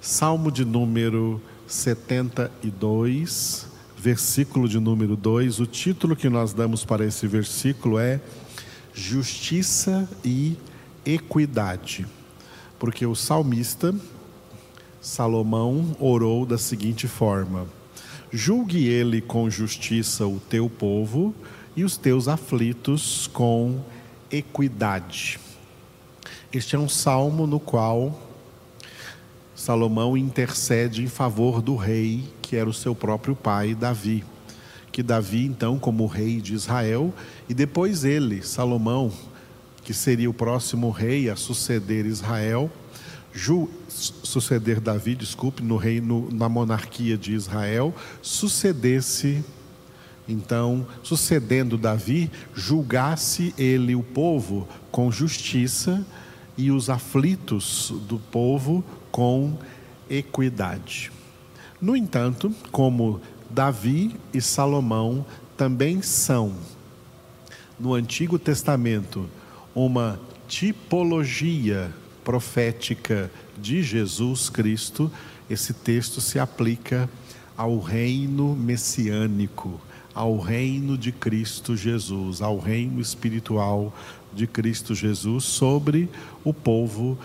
Salmo de número 72, versículo de número 2. O título que nós damos para esse versículo é Justiça e Equidade. Porque o salmista Salomão orou da seguinte forma: Julgue ele com justiça o teu povo e os teus aflitos com equidade. Este é um salmo no qual Salomão intercede em favor do rei, que era o seu próprio pai, Davi. Que Davi, então, como rei de Israel, e depois ele, Salomão, que seria o próximo rei a suceder Israel, Ju, suceder Davi, desculpe, no reino, na monarquia de Israel, sucedesse, então, sucedendo Davi, julgasse ele o povo com justiça e os aflitos do povo com equidade. No entanto, como Davi e Salomão também são, no Antigo Testamento, uma tipologia profética de Jesus Cristo, esse texto se aplica ao reino messiânico, ao reino de Cristo Jesus, ao reino espiritual de Cristo Jesus sobre o povo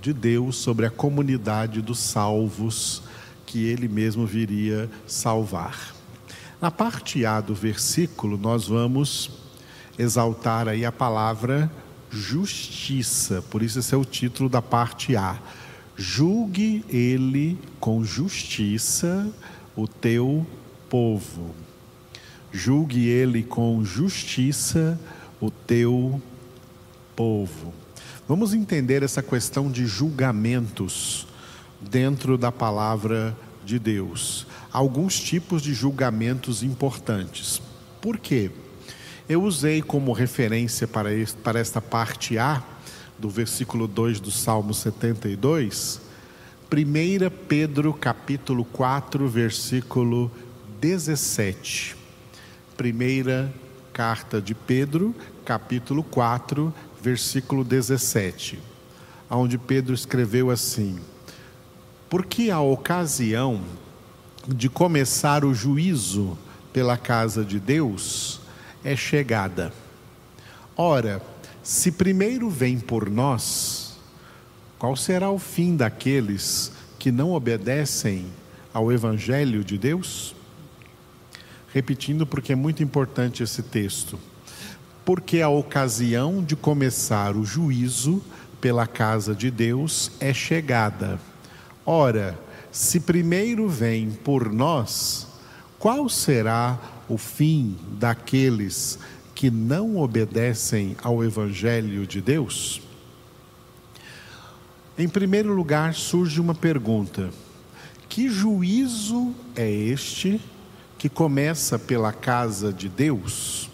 de Deus, sobre a comunidade dos salvos que ele mesmo viria salvar. Na parte A do versículo, nós vamos exaltar aí a palavra justiça, por isso esse é o título da parte A. Julgue ele com justiça o teu povo. Julgue ele com justiça o teu povo. Vamos entender essa questão de julgamentos dentro da palavra de Deus. Alguns tipos de julgamentos importantes. Por quê? Eu usei como referência para, para esta parte A do versículo 2 do Salmo 72, 1 Pedro capítulo 4, versículo 17. Primeira carta de Pedro, capítulo 4, versículo 17, onde Pedro escreveu assim: Porque a ocasião de começar o juízo pela casa de Deus é chegada. Ora, se primeiro vem por nós, qual será o fim daqueles que não obedecem ao Evangelho de Deus? Repetindo, porque é muito importante esse texto porque a ocasião de começar o juízo pela casa de Deus é chegada. Ora, se primeiro vem por nós, qual será o fim daqueles que não obedecem ao Evangelho de Deus? Em primeiro lugar, surge uma pergunta: que juízo é este que começa pela casa de Deus?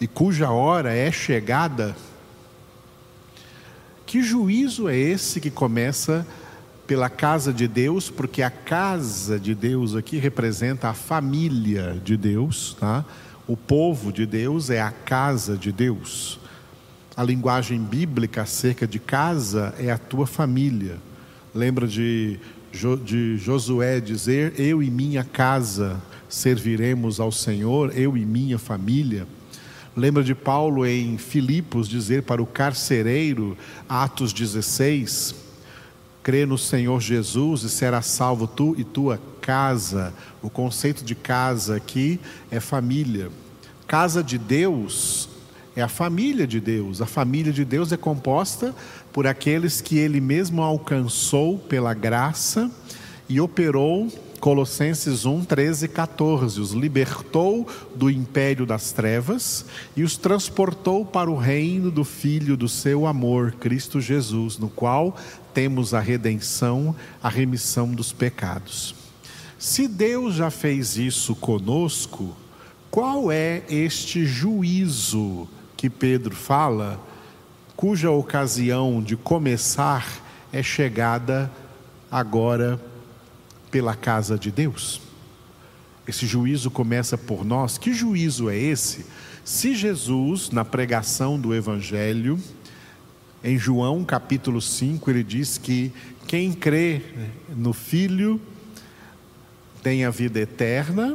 E cuja hora é chegada, que juízo é esse que começa pela casa de Deus, porque a casa de Deus aqui representa a família de Deus, tá? O povo de Deus é a casa de Deus. A linguagem bíblica acerca de casa é a tua família. Lembra de, de Josué dizer: Eu e minha casa serviremos ao Senhor, eu e minha família. Lembra de Paulo em Filipos dizer para o carcereiro, Atos 16: crê no Senhor Jesus e será salvo tu e tua casa. O conceito de casa aqui é família. Casa de Deus é a família de Deus. A família de Deus é composta por aqueles que Ele mesmo alcançou pela graça e operou Colossenses 1, 13 e 14. Os libertou do império das trevas e os transportou para o reino do Filho do seu amor, Cristo Jesus, no qual temos a redenção, a remissão dos pecados. Se Deus já fez isso conosco, qual é este juízo que Pedro fala, cuja ocasião de começar é chegada agora? Pela casa de Deus. Esse juízo começa por nós. Que juízo é esse? Se Jesus, na pregação do Evangelho, Em João capítulo 5, ele diz que quem crê no Filho tem a vida eterna,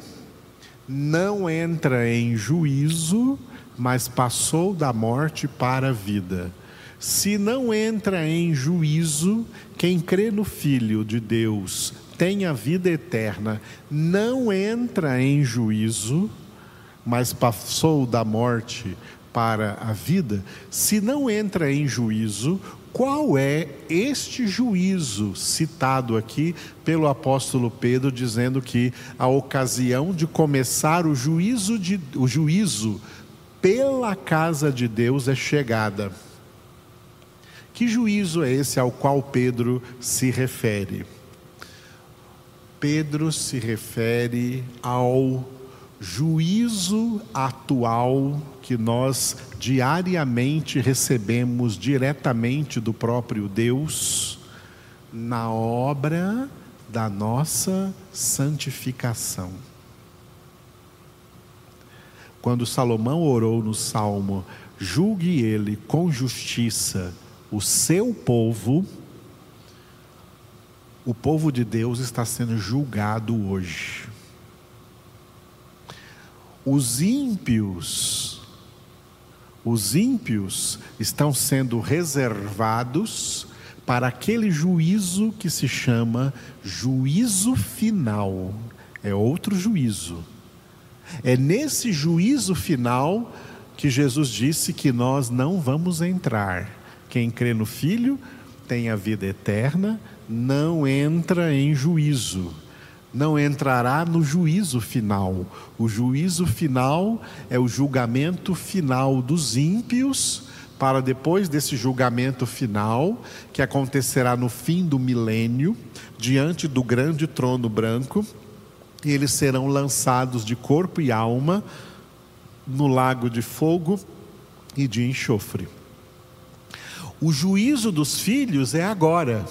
não entra em juízo, mas passou da morte para a vida. Se não entra em juízo, quem crê no Filho de Deus tem a vida eterna, não entra em juízo, mas passou da morte para a vida. Se não entra em juízo, qual é este juízo citado aqui pelo apóstolo Pedro, dizendo que a ocasião de começar o juízo, de, o juízo pela casa de Deus é chegada? Que juízo é esse ao qual Pedro se refere? Pedro se refere ao juízo atual que nós diariamente recebemos diretamente do próprio Deus na obra da nossa santificação. Quando Salomão orou no salmo, julgue ele com justiça o seu povo, o povo de Deus está sendo julgado hoje. Os ímpios, os ímpios estão sendo reservados para aquele juízo que se chama juízo final. É outro juízo. É nesse juízo final que Jesus disse que nós não vamos entrar quem crê no Filho tem a vida eterna, não entra em juízo, não entrará no juízo final. O juízo final é o julgamento final dos ímpios, para depois desse julgamento final, que acontecerá no fim do milênio, diante do grande trono branco, eles serão lançados de corpo e alma no lago de fogo e de enxofre. O juízo dos filhos é agora.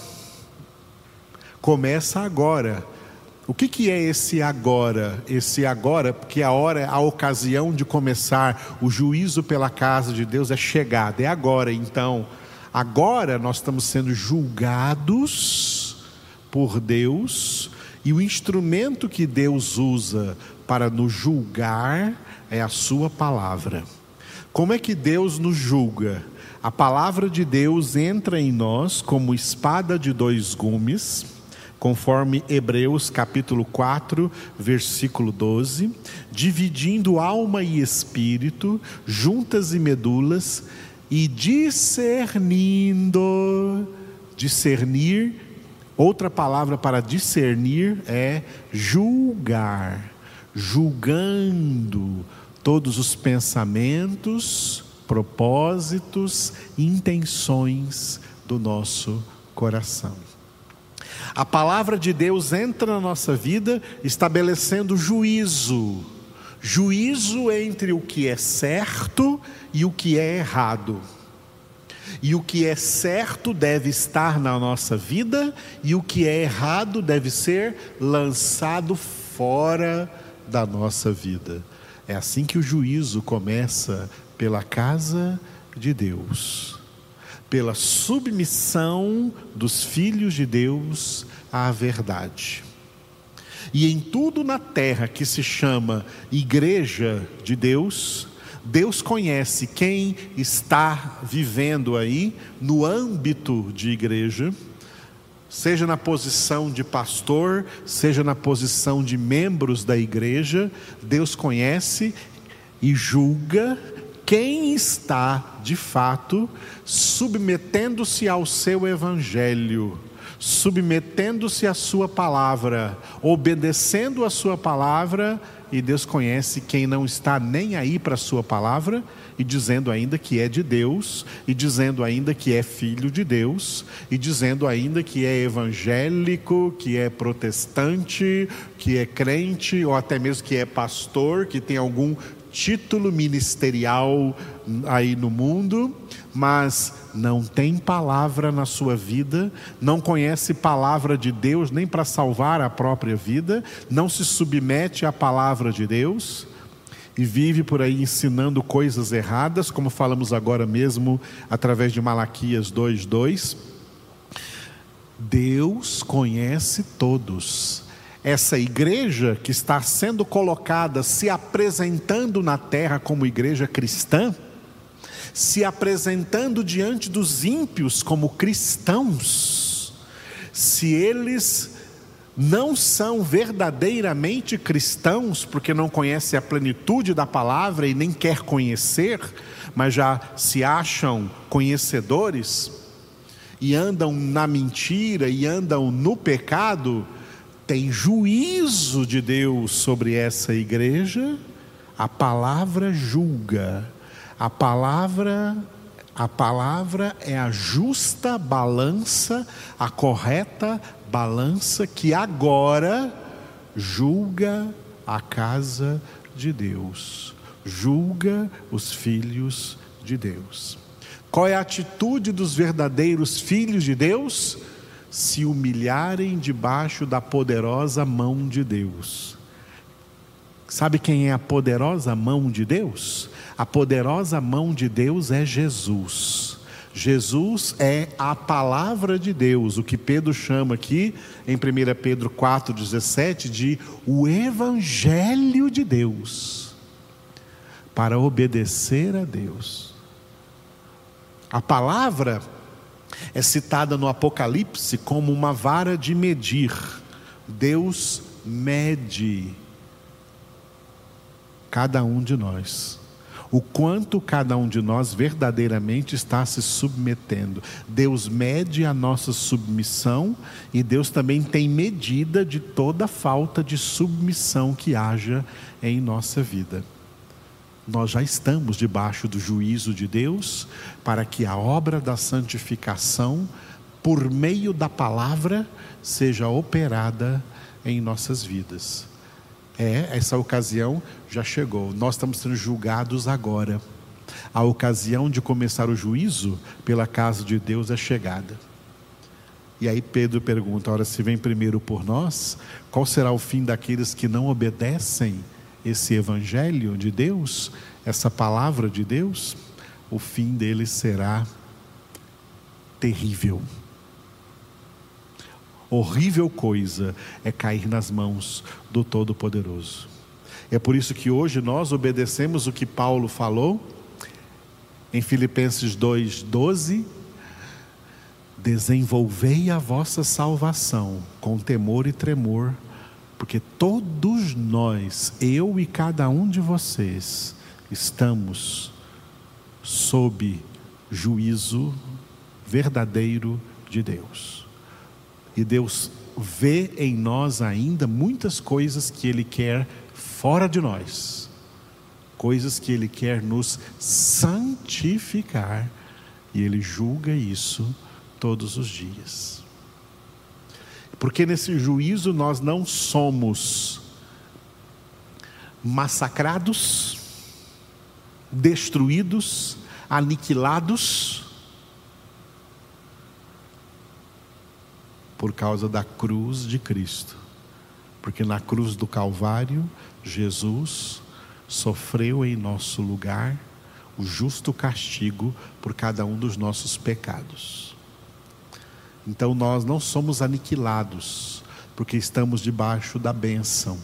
Começa agora. O que, que é esse agora? Esse agora, porque a hora, a ocasião de começar o juízo pela casa de Deus é chegada, é agora. Então, agora nós estamos sendo julgados por Deus e o instrumento que Deus usa para nos julgar é a Sua palavra. Como é que Deus nos julga? A palavra de Deus entra em nós como espada de dois gumes, conforme Hebreus capítulo 4, versículo 12, dividindo alma e espírito, juntas e medulas, e discernindo, discernir, outra palavra para discernir é julgar, julgando todos os pensamentos, propósitos e intenções do nosso coração. A palavra de Deus entra na nossa vida estabelecendo juízo, juízo entre o que é certo e o que é errado. E o que é certo deve estar na nossa vida, e o que é errado deve ser lançado fora da nossa vida. É assim que o juízo começa pela casa de Deus, pela submissão dos filhos de Deus à verdade. E em tudo na terra que se chama igreja de Deus, Deus conhece quem está vivendo aí no âmbito de igreja, seja na posição de pastor, seja na posição de membros da igreja, Deus conhece e julga quem está, de fato, submetendo-se ao seu evangelho, submetendo-se à sua palavra, obedecendo a sua palavra, e Deus conhece quem não está nem aí para a sua palavra, e dizendo ainda que é de Deus, e dizendo ainda que é filho de Deus, e dizendo ainda que é evangélico, que é protestante, que é crente, ou até mesmo que é pastor, que tem algum título ministerial aí no mundo, mas não tem palavra na sua vida, não conhece palavra de Deus nem para salvar a própria vida, não se submete à palavra de Deus. e vive por aí ensinando coisas erradas, como falamos agora mesmo através de Malaquias 2:2. Deus conhece todos. Essa igreja que está sendo colocada, se apresentando na terra como igreja cristã, se apresentando diante dos ímpios como cristãos, se eles não são verdadeiramente cristãos porque não conhecem a plenitude da palavra e nem quer conhecer, mas já se acham conhecedores e andam na mentira e andam no pecado, tem juízo de Deus sobre essa igreja. A palavra julga. A palavra a palavra é a justa balança, a correta balança que agora julga a casa de Deus, julga os filhos de Deus. Qual é a atitude dos verdadeiros filhos de Deus? Se humilharem debaixo da poderosa mão de Deus. Sabe quem é a poderosa mão de Deus? A poderosa mão de Deus é Jesus. Jesus é a palavra de Deus, o que Pedro chama aqui em 1 Pedro 4,17 de o Evangelho de Deus, para obedecer a Deus. A palavra é citada no Apocalipse como uma vara de medir. Deus mede cada um de nós o quanto cada um de nós verdadeiramente está se submetendo. Deus mede a nossa submissão e Deus também tem medida de toda falta de submissão que haja em nossa vida. Nós já estamos debaixo do juízo de Deus para que a obra da santificação, por meio da palavra, seja operada em nossas vidas. É, essa ocasião já chegou. Nós estamos sendo julgados agora. A ocasião de começar o juízo pela casa de Deus é chegada. E aí Pedro pergunta: ora, se vem primeiro por nós, qual será o fim daqueles que não obedecem esse evangelho de Deus, essa palavra de Deus? O fim deles será terrível horrível coisa é cair nas mãos do Todo-Poderoso. É por isso que hoje nós obedecemos o que Paulo falou em Filipenses 2:12, desenvolvei a vossa salvação com temor e tremor, porque todos nós, eu e cada um de vocês, estamos sob juízo verdadeiro de Deus. E Deus vê em nós ainda muitas coisas que Ele quer fora de nós, coisas que Ele quer nos santificar, e Ele julga isso todos os dias. Porque nesse juízo nós não somos massacrados, destruídos, aniquilados, por causa da cruz de Cristo. Porque na cruz do Calvário, Jesus sofreu em nosso lugar o justo castigo por cada um dos nossos pecados. Então nós não somos aniquilados, porque estamos debaixo da bênção,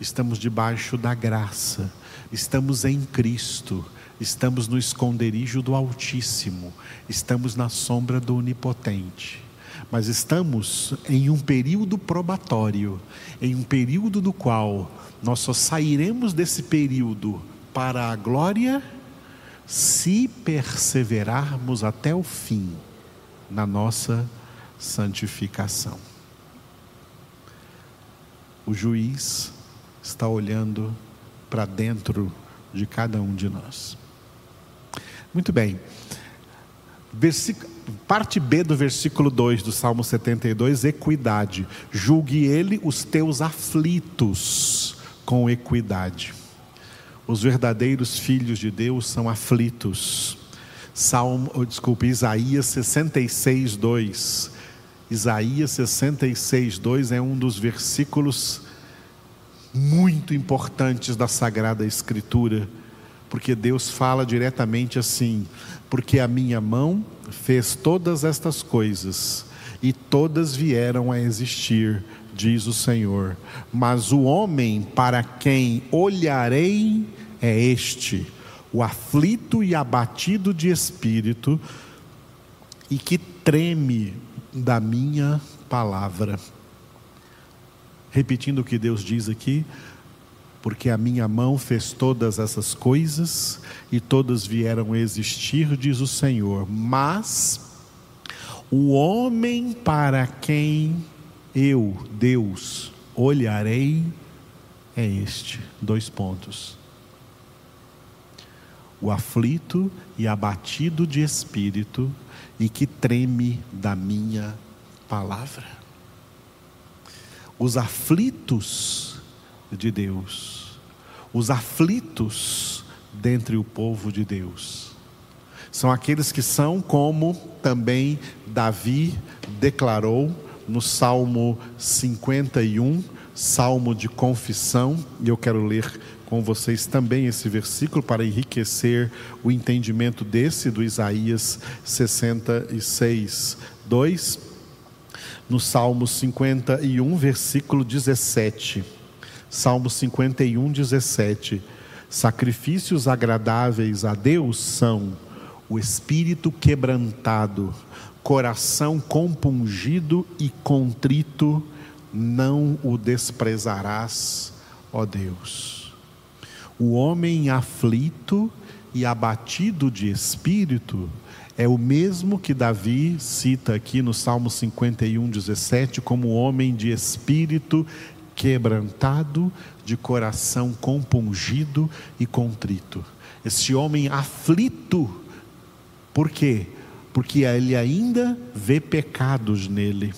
estamos debaixo da graça, estamos em Cristo, estamos no esconderijo do Altíssimo, estamos na sombra do Onipotente. Mas estamos em um período probatório, em um período do qual nós só sairemos desse período para a glória se perseverarmos até o fim na nossa santificação. O juiz está olhando para dentro de cada um de nós. Muito bem. Parte B do versículo 2 do Salmo 72, equidade. Julgue ele os teus aflitos com equidade. Os verdadeiros filhos de Deus são aflitos. Salmo, desculpe, Isaías 66, 2. Isaías 66, 2 é um dos versículos muito importantes da Sagrada Escritura, porque Deus fala diretamente assim: porque a minha mão fez todas estas coisas e todas vieram a existir, diz o Senhor. Mas o homem para quem olharei é este, o aflito e abatido de espírito, e que treme da minha palavra. Repetindo o que Deus diz aqui, porque a minha mão fez todas essas coisas e todas vieram existir, diz o Senhor. Mas o homem para quem eu, Deus, olharei é este: dois pontos. O aflito e abatido de espírito e que treme da minha palavra. Os aflitos de Deus, os aflitos dentre o povo de Deus, são aqueles que são como também Davi declarou no Salmo 51, salmo de confissão, e eu quero ler com vocês também esse versículo para enriquecer o entendimento desse do Isaías 66, 2. No Salmo 51, versículo 17. Salmo 51, 17. Sacrifícios agradáveis a Deus são o espírito quebrantado, coração compungido e contrito, não o desprezarás, ó Deus. O homem aflito e abatido de espírito é o mesmo que Davi cita aqui no Salmo 51, 17, como homem de espírito quebrantado, de coração compungido e contrito. Esse homem aflito, por quê? Porque ele ainda vê pecados nele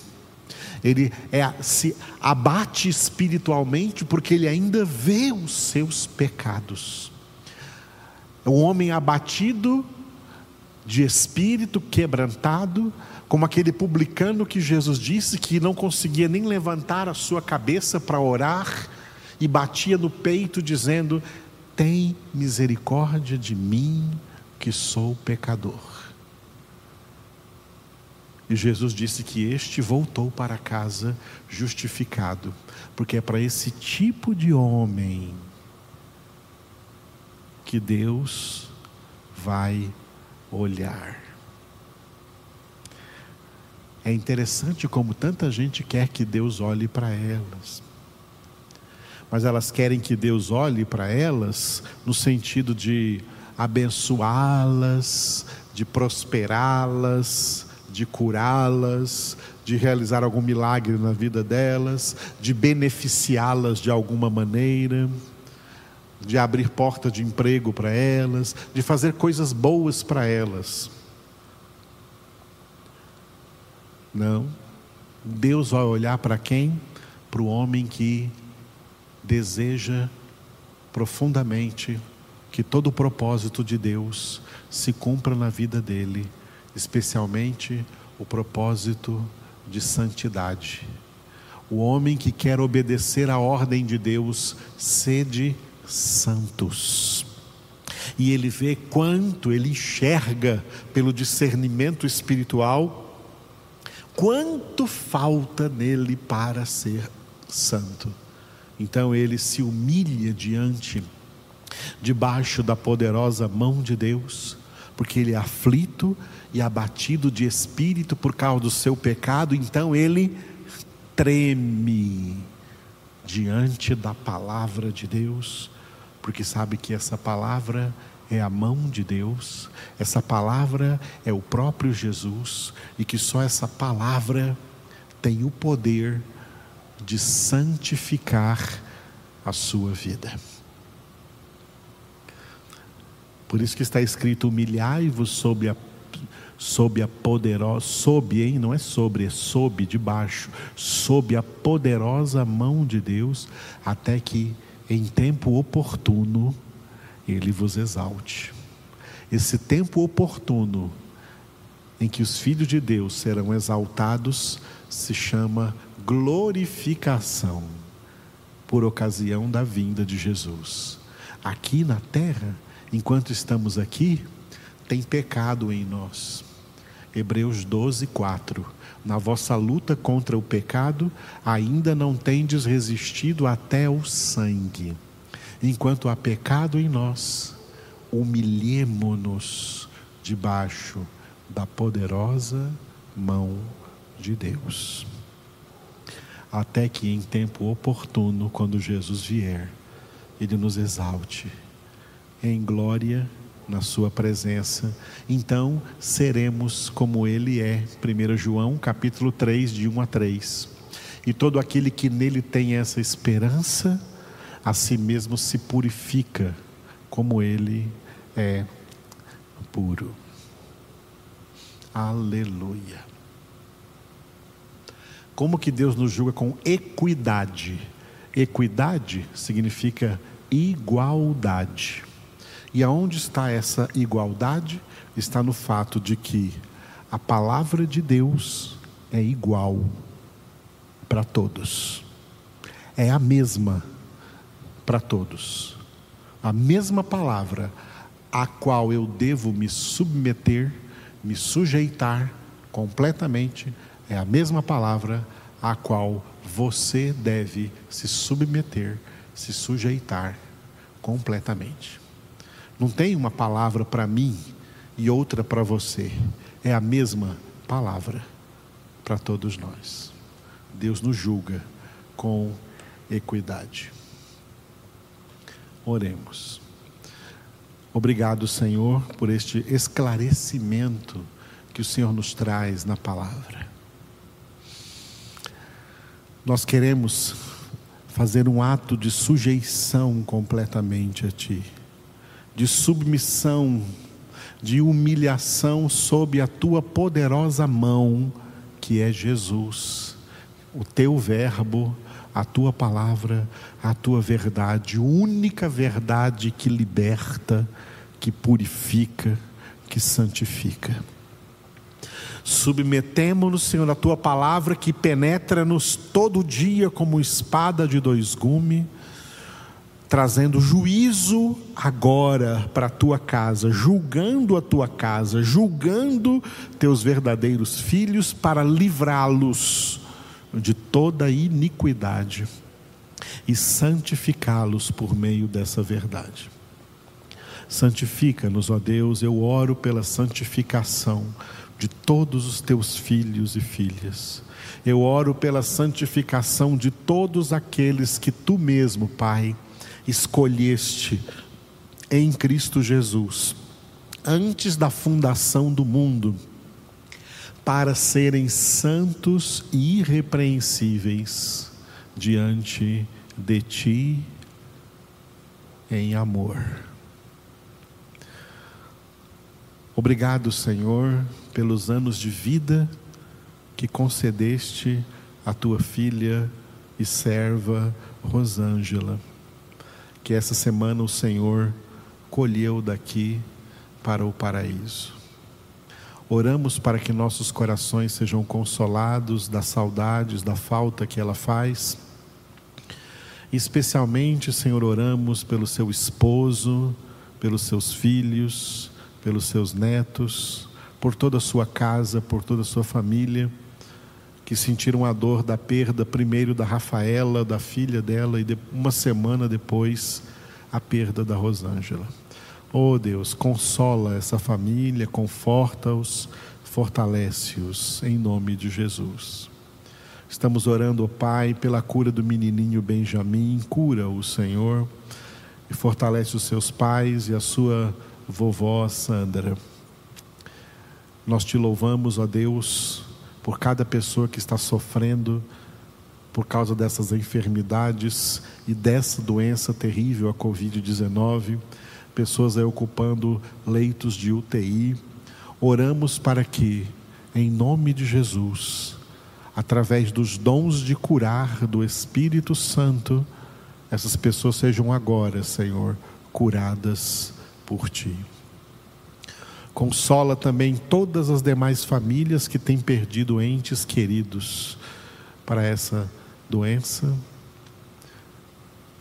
ele é, se abate espiritualmente porque ele ainda vê os seus pecados. Um homem abatido, de espírito quebrantado, como aquele publicano que Jesus disse que não conseguia nem levantar a sua cabeça para orar e batia no peito dizendo: Tem misericórdia de mim, que sou pecador. E Jesus disse que este voltou para casa justificado, porque é para esse tipo de homem que Deus vai olhar. É interessante como tanta gente quer que Deus olhe para elas. Mas elas querem que Deus olhe para elas no sentido de abençoá-las, de prosperá-las, de curá-las, de realizar algum milagre na vida delas, de beneficiá-las de alguma maneira, de abrir porta de emprego para elas, de fazer coisas boas para elas. Não. Deus vai olhar para quem? Para o homem que deseja profundamente que todo o propósito de Deus se cumpra na vida dele especialmente o propósito de santidade. O homem que quer obedecer à ordem de Deus, sede santos. E ele vê quanto ele enxerga pelo discernimento espiritual, quanto falta nele para ser santo. Então ele se humilha diante, debaixo da poderosa mão de Deus, porque ele é aflito e abatido de espírito por causa do seu pecado, então ele treme diante da palavra de Deus, porque sabe que essa palavra é a mão de Deus, essa palavra é o próprio Jesus, e que só essa palavra tem o poder de santificar a sua vida. Por isso que está escrito: humilhai-vos sob a sob a poderosa, sob, hein? Não é sobre, é sob, de baixo, sob a poderosa mão de Deus, até que em tempo oportuno ele vos exalte. Esse tempo oportuno em que os filhos de Deus serão exaltados se chama glorificação. por ocasião da vinda de Jesus. Aqui na terra, enquanto estamos aqui, tem pecado em nós. Hebreus 12, 4. Na vossa luta contra o pecado, ainda não tendes resistido até o sangue. Enquanto há pecado em nós, humilhemo-nos debaixo da poderosa mão de Deus. Até que em tempo oportuno, quando Jesus vier, Ele nos exalte em glória na Sua presença. Então seremos como Ele é. 1 João capítulo 3, de 1 a 3. E todo aquele que nele tem essa esperança, a si mesmo se purifica, como Ele é puro. Aleluia. Como que Deus nos julga com equidade? Equidade significa igualdade. E aonde está essa igualdade? Está no fato de que a palavra de Deus é igual para todos. É a mesma para todos. A mesma palavra a qual eu devo me submeter, me sujeitar completamente, é a mesma palavra a qual você deve se submeter, se sujeitar completamente. Não tem uma palavra para mim e outra para você, é a mesma palavra para todos nós. Deus nos julga com equidade. Oremos. Obrigado, Senhor, por este esclarecimento que o Senhor nos traz na palavra. Nós queremos fazer um ato de sujeição completamente a Ti, de submissão, de humilhação sob a Tua poderosa mão, que é Jesus, o Teu Verbo, a tua palavra, a tua verdade, única verdade que liberta, que purifica, que santifica. Submetemos-nos, Senhor, à tua palavra que penetra-nos todo dia como espada de dois gumes, trazendo juízo agora para a tua casa, julgando a tua casa, julgando teus verdadeiros filhos para livrá-los de toda iniquidade e santificá-los por meio dessa verdade. Santifica-nos, ó Deus, eu oro pela santificação de todos os teus filhos e filhas. Eu oro pela santificação de todos aqueles que tu mesmo, Pai, escolheste em Cristo Jesus, antes da fundação do mundo para serem santos e irrepreensíveis diante de ti em amor. Obrigado, Senhor, pelos anos de vida que concedeste à tua filha e serva Rosângela, que essa semana o Senhor colheu daqui para o paraíso. Oramos para que nossos corações sejam consolados das saudades, da falta que ela faz. Especialmente, Senhor, oramos pelo seu esposo, pelos seus filhos, pelos seus netos, por toda a sua casa, por toda a sua família, que sentiram a dor da perda, primeiro da Rafaela, da filha dela, e uma semana depois, a perda da Rosângela. Oh Deus, consola essa família, conforta-os, fortalece-os, em nome de Jesus. Estamos orando, oh Pai, pela cura do menininho Benjamim, cura-o, Senhor, e fortalece os seus pais e a sua vovó Sandra. Nós te louvamos, ó Deus, por cada pessoa que está sofrendo por causa dessas enfermidades e dessa doença terrível, a Covid-19 pessoas ocupando leitos de UTI. Oramos para que, em nome de Jesus, através dos dons de curar do Espírito Santo, essas pessoas sejam agora, Senhor, curadas por Ti. Consola também todas as demais famílias que têm perdido entes queridos para essa doença.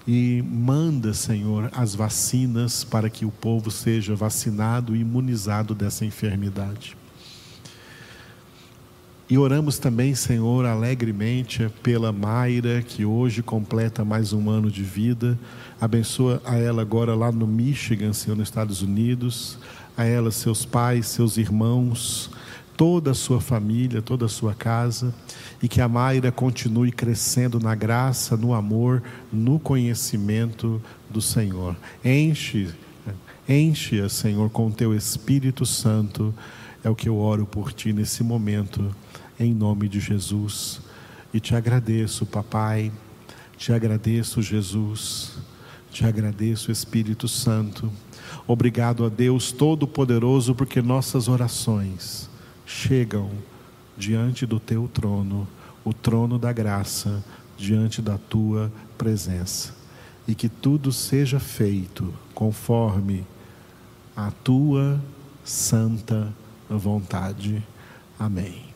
e manda, Senhor, as vacinas para que o povo seja vacinado e imunizado dessa enfermidade. E oramos também, Senhor, alegremente pela Mayra, que hoje completa mais um ano de vida. Abençoa a ela agora lá no Michigan, Senhor, nos Estados Unidos. A ela, seus pais, seus irmãos, toda a sua família, toda a sua casa. E que a Mayra continue crescendo na graça, no amor, no conhecimento do Senhor. Enche, enche-a, Senhor, com teu Espírito Santo. É o que eu oro por ti nesse momento em nome de Jesus. E te agradeço, papai, te agradeço, Jesus, te agradeço, Espírito Santo. Obrigado a Deus Todo-Poderoso, porque nossas orações chegam diante do teu trono, o trono da graça, diante da tua presença. E que tudo seja feito conforme a tua santa vontade. Amém.